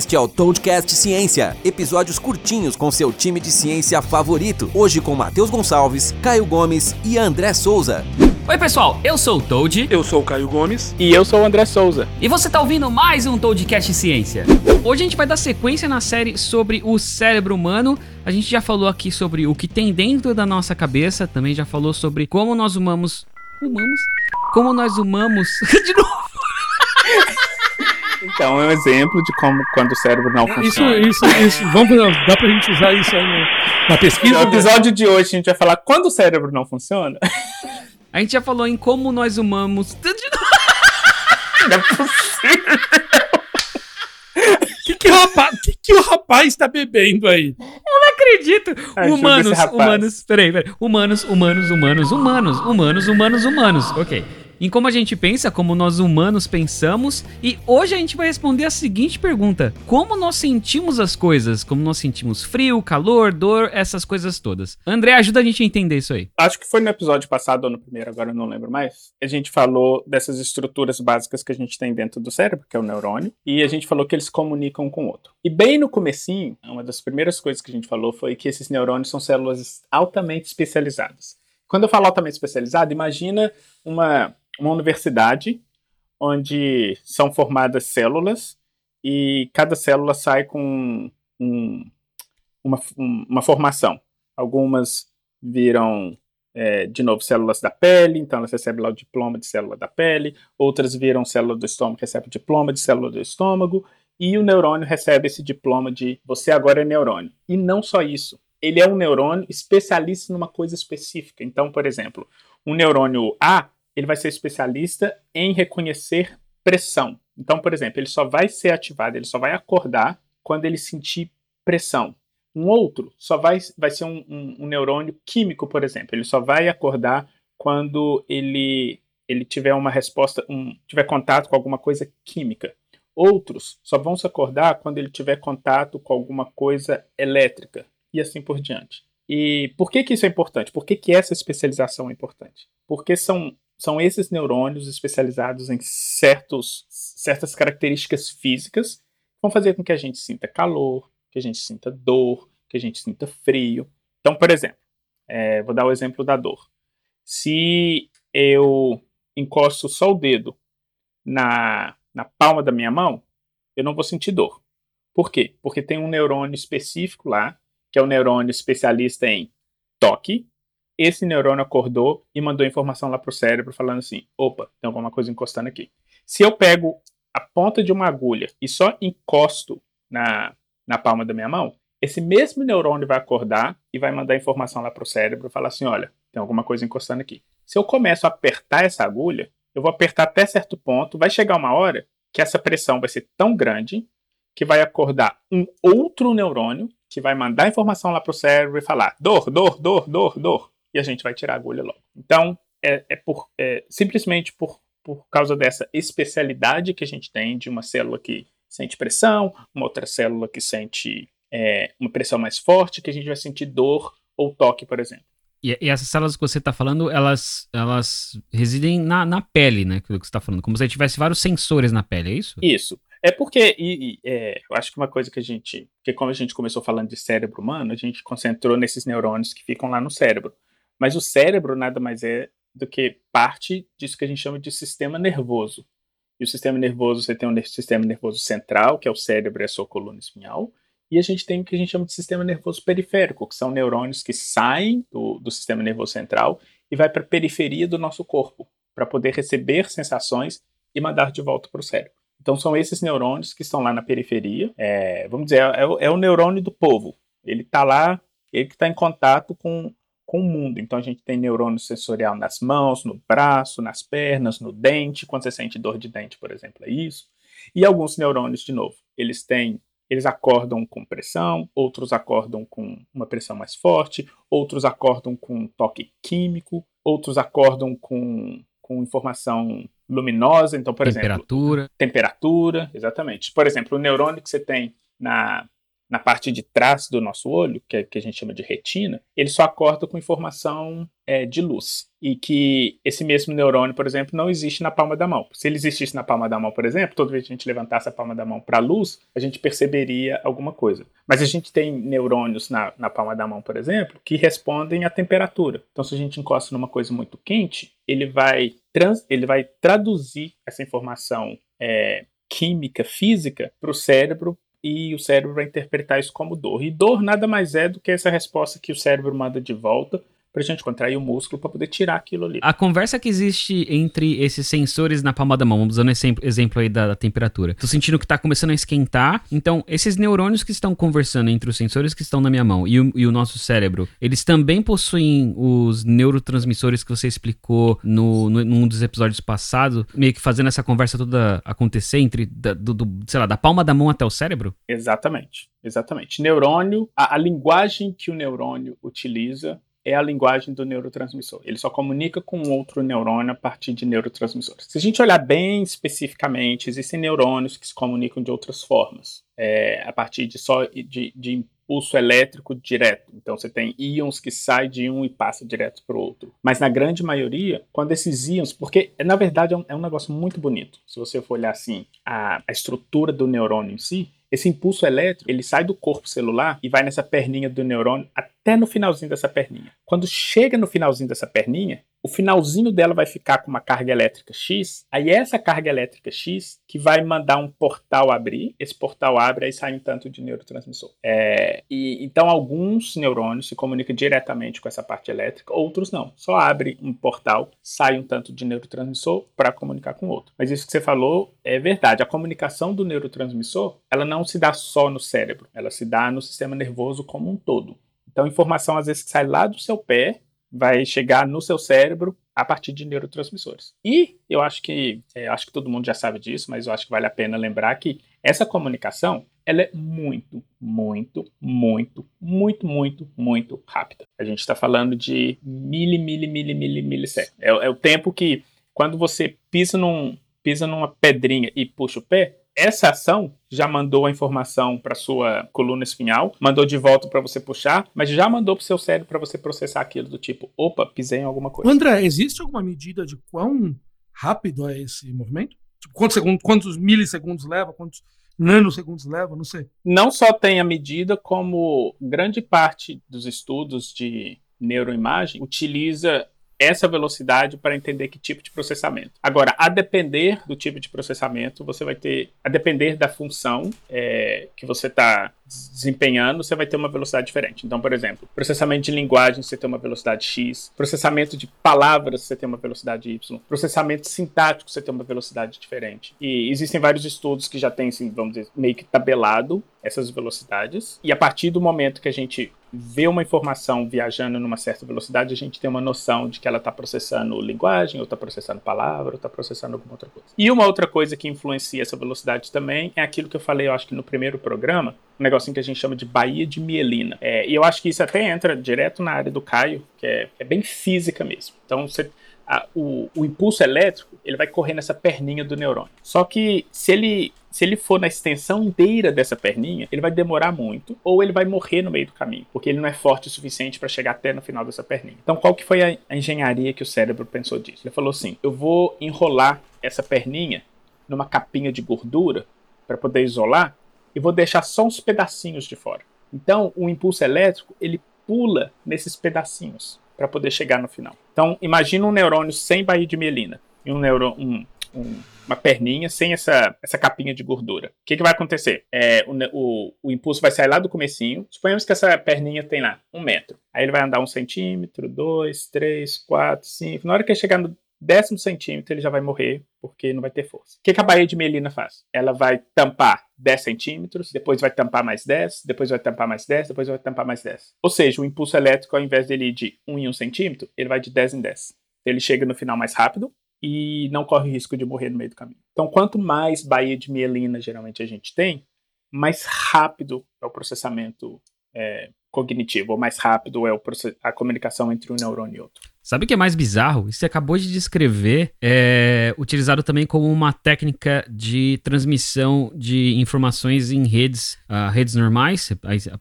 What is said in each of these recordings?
Este é o Toadcast Ciência, episódios curtinhos com seu time de ciência favorito. Hoje com Matheus Gonçalves, Caio Gomes e André Souza. Oi, pessoal, eu sou o Toad. Eu sou o Caio Gomes. E eu sou o André Souza. E você tá ouvindo mais um Toadcast Ciência. Hoje a gente vai dar sequência na série sobre o cérebro humano. A gente já falou aqui sobre o que tem dentro da nossa cabeça, também já falou sobre como nós humamos. Humamos? Como nós humamos. De novo. Então, é um exemplo de como quando o cérebro não funciona. Isso, isso, isso. Vamos, dá pra gente usar isso aí na pesquisa? No episódio de hoje a gente vai falar quando o cérebro não funciona. A gente já falou em como nós novo. Não é possível. O que, que, o rapaz, que, que o rapaz tá bebendo aí? Não acredito. Ajuda humanos, humanos. Peraí, peraí. Humanos, humanos, humanos, humanos, humanos, humanos, humanos. Ok. Em como a gente pensa, como nós humanos pensamos. E hoje a gente vai responder a seguinte pergunta: Como nós sentimos as coisas? Como nós sentimos frio, calor, dor, essas coisas todas. André, ajuda a gente a entender isso aí. Acho que foi no episódio passado ou no primeiro, agora eu não lembro mais. A gente falou dessas estruturas básicas que a gente tem dentro do cérebro, que é o neurônio, e a gente falou que eles comunicam com o outro. E bem no comecinho, uma das primeiras coisas que a gente falou foi que esses neurônios são células altamente especializadas. Quando eu falo altamente especializado, imagina uma, uma universidade onde são formadas células e cada célula sai com um- uma, um- uma formação. Algumas viram, é, de novo, células da pele, então elas recebem lá o diploma de célula da pele. Outras viram célula do estômago, recebem o diploma de célula do estômago. E o neurônio recebe esse diploma de você agora é neurônio. E não só isso. Ele é um neurônio especialista numa coisa específica. Então, por exemplo, um neurônio A, ele vai ser especialista em reconhecer pressão. Então, por exemplo, ele só vai ser ativado, ele só vai acordar quando ele sentir pressão. Um outro só vai, vai ser um, um- um neurônio químico, por exemplo. Ele só vai acordar quando ele, ele tiver uma resposta, um, tiver contato com alguma coisa química. Outros só vão se acordar quando ele tiver contato com alguma coisa elétrica e assim por diante. E por que, que isso é importante? Por que, que essa especialização é importante? Porque são, são esses neurônios especializados em certos, certas características físicas que vão fazer com que a gente sinta calor, que a gente sinta dor, que a gente sinta frio. Então, por exemplo, é, vou dar o exemplo da dor. Se eu encosto só o dedo na, na palma da minha mão, eu não vou sentir dor. Por quê? Porque tem um neurônio específico lá, que é o neurônio especialista em toque. Esse neurônio acordou e mandou informação lá para o cérebro falando assim: opa, tem alguma coisa encostando aqui. Se eu pego a ponta de uma agulha e só encosto na, na palma da minha mão, esse mesmo neurônio vai acordar e vai mandar informação lá para o cérebro falar assim: olha, tem alguma coisa encostando aqui. Se eu começo a apertar essa agulha, eu vou apertar até certo ponto, vai chegar uma hora que essa pressão vai ser tão grande que vai acordar um outro neurônio que vai mandar informação lá para o cérebro e falar dor, dor, dor, dor, dor. E a gente vai tirar a agulha logo. Então, é, é por, é simplesmente por, por causa dessa especialidade que a gente tem de uma célula que sente pressão, uma outra célula que sente é, uma pressão mais forte, que a gente vai sentir dor ou toque, por exemplo. E, e essas células que você está falando, elas, elas residem na, na pele, né? Aquilo que você está falando. Como se tivesse vários sensores na pele, é isso? Isso. É porque, e, e, é, eu acho que uma coisa que a gente, porque como a gente começou falando de cérebro humano, a gente concentrou nesses neurônios que ficam lá no cérebro. Mas o cérebro nada mais é do que parte disso que a gente chama de sistema nervoso. E o sistema nervoso, você tem um sistema nervoso central, que é o cérebro e a sua coluna espinhal, e a gente tem o que a gente chama de sistema nervoso periférico, que são neurônios que saem do, do sistema nervoso central e vai para a periferia do nosso corpo, para poder receber sensações e mandar de volta para o cérebro. Então são esses neurônios que estão lá na periferia. É, vamos dizer, é, o- é o neurônio do povo. Ele está lá, ele que está em contato com, com o mundo. Então a gente tem neurônio sensorial nas mãos, no braço, nas pernas, no dente. Quando você sente dor de dente, por exemplo, é isso. E alguns neurônios, de novo, eles têm, eles acordam com pressão, outros acordam com uma pressão mais forte, outros acordam com um toque químico, outros acordam com, com informação luminosa. Então, por exemplo, Temperatura. temperatura, exatamente. Por exemplo, o neurônio que você tem na, na parte de trás do nosso olho, que, é, que a gente chama de retina, ele só acorda com informação é, de luz. E que esse mesmo neurônio, por exemplo, não existe na palma da mão. Se ele existisse na palma da mão, por exemplo, toda vez que a gente levantasse a palma da mão para a luz, a gente perceberia alguma coisa. Mas a gente tem neurônios na, na palma da mão, por exemplo, que respondem à temperatura. Então, se a gente encosta numa coisa muito quente, ele vai, trans, ele vai traduzir essa informação é, química, física, para o cérebro e o cérebro vai interpretar isso como dor. E dor nada mais é do que essa resposta que o cérebro manda de volta pra gente contrair o músculo para poder tirar aquilo ali. A conversa que existe entre esses sensores na palma da mão, vamos usando esse exemplo aí da, da, temperatura. Tô sentindo que tá começando a esquentar, então esses neurônios que estão conversando entre os sensores que estão na minha mão e o, e o nosso cérebro, eles também possuem os neurotransmissores que você explicou no, no, num dos episódios passados, meio que fazendo essa conversa toda acontecer entre, da, do, do, sei lá, da palma da mão até o cérebro? Exatamente, exatamente. Neurônio, a, a linguagem que o neurônio utiliza é a linguagem do neurotransmissor. Ele só comunica com outro neurônio a partir de neurotransmissores. Se a gente olhar bem especificamente, existem neurônios que se comunicam de outras formas, é, a partir de só de, de impulso elétrico direto. Então você tem íons que saem de um e passa direto para o outro. Mas na grande maioria, quando esses íons, porque na verdade é um, é um negócio muito bonito. Se você for olhar assim a, a estrutura do neurônio em si, esse impulso elétrico, ele sai do corpo celular e vai nessa perninha do neurônio até no finalzinho dessa perninha. Quando chega no finalzinho dessa perninha, o finalzinho dela vai ficar com uma carga elétrica X, aí essa carga elétrica X que vai mandar um portal abrir, esse portal abre, aí sai um tanto de neurotransmissor. É, e, então alguns neurônios se comunicam diretamente com essa parte elétrica, outros não. Só abre um portal, sai um tanto de neurotransmissor para comunicar com o outro. Mas isso que você falou é verdade. A comunicação do neurotransmissor, ela não se dá só no cérebro, ela se dá no sistema nervoso como um todo. Então, informação às vezes que sai lá do seu pé vai chegar no seu cérebro a partir de neurotransmissores. E eu acho que é, acho que todo mundo já sabe disso, mas eu acho que vale a pena lembrar que essa comunicação ela é muito, muito, muito, muito, muito, muito rápida. A gente está falando de mili, mili, mili, mili, milissegundos. É, é o tempo que quando você pisa num pisa numa pedrinha e puxa o pé, essa ação já mandou a informação para sua coluna espinhal, mandou de volta para você puxar, mas já mandou para o seu cérebro para você processar aquilo do tipo, opa, pisei em alguma coisa. André, existe alguma medida de quão rápido é esse movimento? Tipo, quantos, segundos, quantos milissegundos leva? Quantos nanosegundos leva? Não sei. Não só tem a medida, como grande parte dos estudos de neuroimagem utiliza essa velocidade para entender que tipo de processamento. Agora, a depender do tipo de processamento, você vai ter, a depender da função é, que você está desempenhando, você vai ter uma velocidade diferente. Então, por exemplo, processamento de linguagem, você tem uma velocidade X, processamento de palavras, você tem uma velocidade Y, processamento sintático, você tem uma velocidade diferente. E existem vários estudos que já têm, assim, vamos dizer, meio que tabelado essas velocidades, e a partir do momento que a gente vê uma informação viajando numa certa velocidade, a gente tem uma noção de que ela está processando linguagem, ou está processando palavra, ou está processando alguma outra coisa. E uma outra coisa que influencia essa velocidade também é aquilo que eu falei, eu acho que no primeiro programa, um negocinho que a gente chama de baía de mielina. É, e eu acho que isso até entra direto na área do Caio, que é, é bem física mesmo. Então, você, a, o, o impulso elétrico ele vai correr nessa perninha do neurônio. Só que se ele se ele for na extensão inteira dessa perninha, ele vai demorar muito, ou ele vai morrer no meio do caminho, porque ele não é forte o suficiente para chegar até no final dessa perninha. Então, qual que foi a, a engenharia que o cérebro pensou disso? Ele falou assim: eu vou enrolar essa perninha numa capinha de gordura para poder isolar e vou deixar só uns pedacinhos de fora. Então, o impulso elétrico ele pula nesses pedacinhos para poder chegar no final. Então, imagina um neurônio sem baía de mielina e um neurônio, um, um uma perninha sem essa, essa capinha de gordura. O que, que vai acontecer? É, o, o, o, impulso vai sair lá do comecinho. Suponhamos que essa perninha tem lá um metro. Aí ele vai andar um centímetro, dois, três, quatro, cinco. Na hora que ele chegar no décimo centímetro, ele já vai morrer, porque não vai ter força. O que, que a baía de melina faz? Ela vai tampar 10 centímetros, depois vai tampar mais 10, depois vai tampar mais 10, depois vai tampar mais 10. Ou seja, o impulso elétrico, ao invés dele ir de 1 em 1 centímetro, ele vai de 10 em 10. Ele chega no final mais rápido, e não corre risco de morrer no meio do caminho. Então, quanto mais baía de mielina geralmente a gente tem, mais rápido é o processamento é, cognitivo, ou mais rápido é a comunicação entre um neurônio e outro. Sabe o que é mais bizarro? Isso você acabou de descrever, é utilizado também como uma técnica de transmissão de informações em redes, uh, redes normais,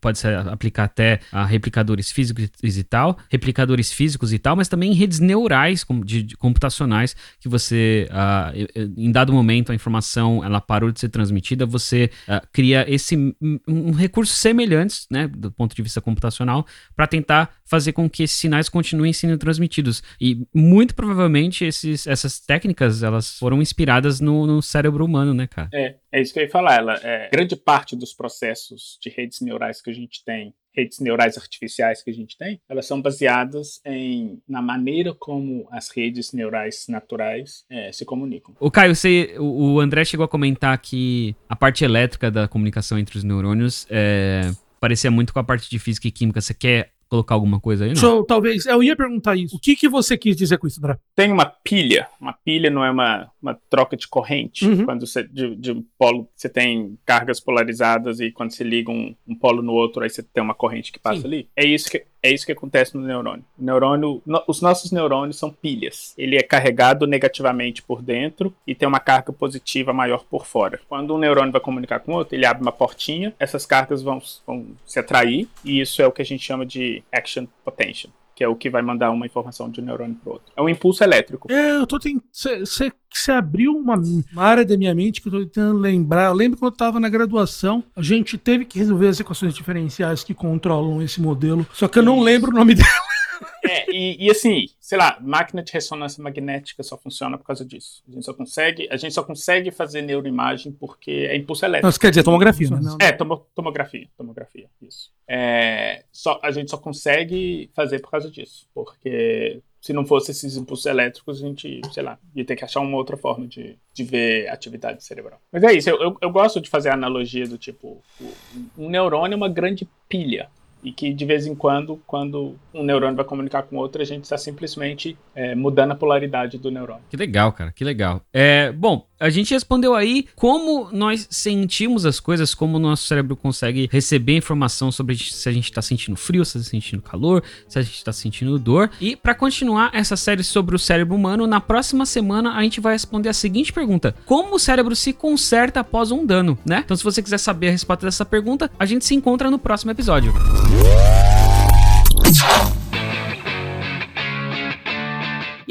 pode se aplicar até a replicadores físicos e tal, replicadores físicos e tal, mas também em redes neurais de, de computacionais que você, uh, em dado momento, a informação ela parou de ser transmitida, você uh, cria esse um recurso semelhante, né, do ponto de vista computacional, para tentar fazer com que esses sinais continuem sendo transmitidos e muito provavelmente esses, essas técnicas elas foram inspiradas no, no, cérebro humano, né, cara? É, é isso que eu ia falar. Ela, é, grande parte dos processos de redes neurais que a gente tem redes neurais artificiais que a gente tem, elas são baseadas em, na maneira como as redes neurais naturais é, se comunicam. O Caio, você, o, o, André chegou a comentar que a parte elétrica da comunicação entre os neurônios é, parecia muito com a parte de física e química. Você quer colocar alguma coisa aí? Não? Show, talvez. Eu ia perguntar isso. O que, que você quis dizer com isso, André? Tem uma pilha. Uma pilha não é uma, uma troca de corrente. Uhum. Quando você, de, de, um polo, você tem cargas polarizadas e quando você liga um, um polo no outro, aí você tem uma corrente que passa Sim. ali. É isso que é isso que acontece no neurônio. O neurônio, no, os nossos neurônios são pilhas. Ele é carregado negativamente por dentro e tem uma carga positiva maior por fora. Quando um neurônio vai comunicar com outro, ele abre uma portinha, essas cargas vão, vão se atrair e isso é o que a gente chama de action potential que é o que vai mandar uma informação de um neurônio para outro. É um impulso elétrico. É, eu tô tentando. Você abriu uma, uma, área da minha mente que eu tô tentando lembrar. Eu lembro quando eu tava na graduação, a gente teve que resolver as equações diferenciais que controlam esse modelo. Só que eu não lembro o nome dela. É, e, e, assim, sei lá, máquina de ressonância magnética só funciona por causa disso. A gente só consegue, a gente só consegue fazer neuroimagem porque é impulso elétrico. Não, isso quer dizer tomografia, né? É, tomo, tomografia, tomografia, isso. É, só, a gente só consegue fazer por causa disso, porque se não fosse esses impulsos elétricos, a gente, sei lá, ia ter que achar uma outra forma de, de ver atividade cerebral. Mas é isso, eu, eu, eu gosto de fazer a analogia do tipo, um neurônio é uma grande pilha e que de vez em quando, quando um neurônio vai comunicar com outro, a gente está simplesmente é, mudando a polaridade do neurônio. Que legal, cara, que legal. É, bom, a gente respondeu aí como nós sentimos as coisas, como o nosso cérebro consegue receber informação sobre se a gente está sentindo frio, se está sentindo calor, se a gente está sentindo dor. E para continuar essa série sobre o cérebro humano, na próxima semana a gente vai responder a seguinte pergunta: Como o cérebro se conserta após um dano, né? Então, se você quiser saber a resposta dessa pergunta, a gente se encontra no próximo episódio.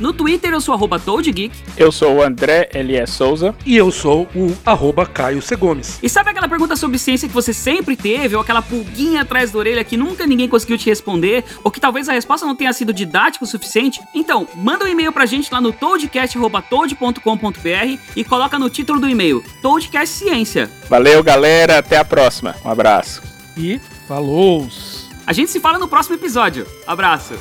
No Twitter eu sou arroba ToadGeek. Eu sou o André L.S. Souza. E eu sou o arroba Caio C. Gomes. E sabe aquela pergunta sobre ciência que você sempre teve, ou aquela pulguinha atrás da orelha que nunca ninguém conseguiu te responder, ou que talvez a resposta não tenha sido didática o suficiente? Então, manda um e-mail pra gente lá no toadcast.toad.com.br e coloca no título do e-mail Toadcast Ciência. Valeu, galera. Até a próxima. Um abraço. E falou! A gente se fala no próximo episódio. Abraço.